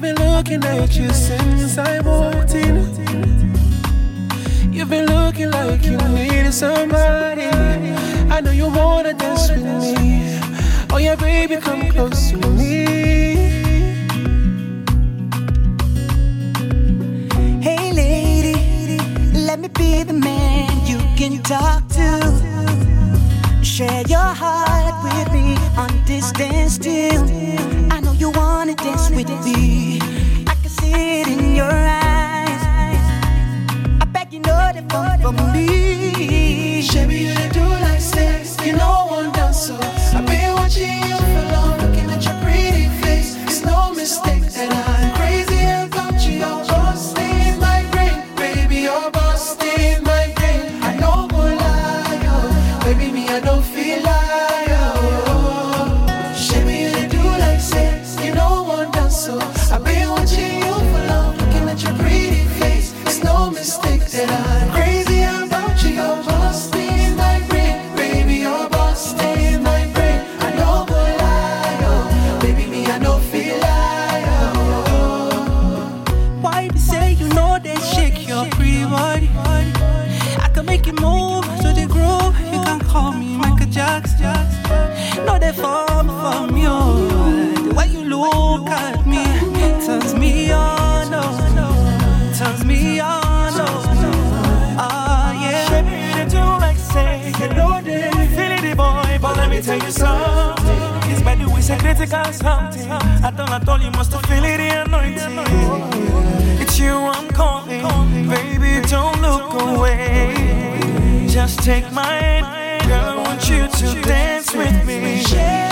been looking at you since I walked in. You've been looking like you needed somebody. I know you wanna dance with me. Oh yeah, baby, come close to me. Hey lady, let me be the man you can talk to. Share your heart with me on distance still. I know you wanna dance with me. I've been watching you for long, looking at your pretty face. It's no mistake that I'm move to the groove. You can call me Michael Jackson. No, they fall from you. The way you look at me turns me on. Oh, turns me on. Oh, ah, yeah. Baby, you do like say you know they feel it, boy. But let me tell you something. It's better we say critical something. I I told you must feel it, the anointing. It's you I'm calling, baby. Don't look away. Take my hand, girl. I want you to dance with me.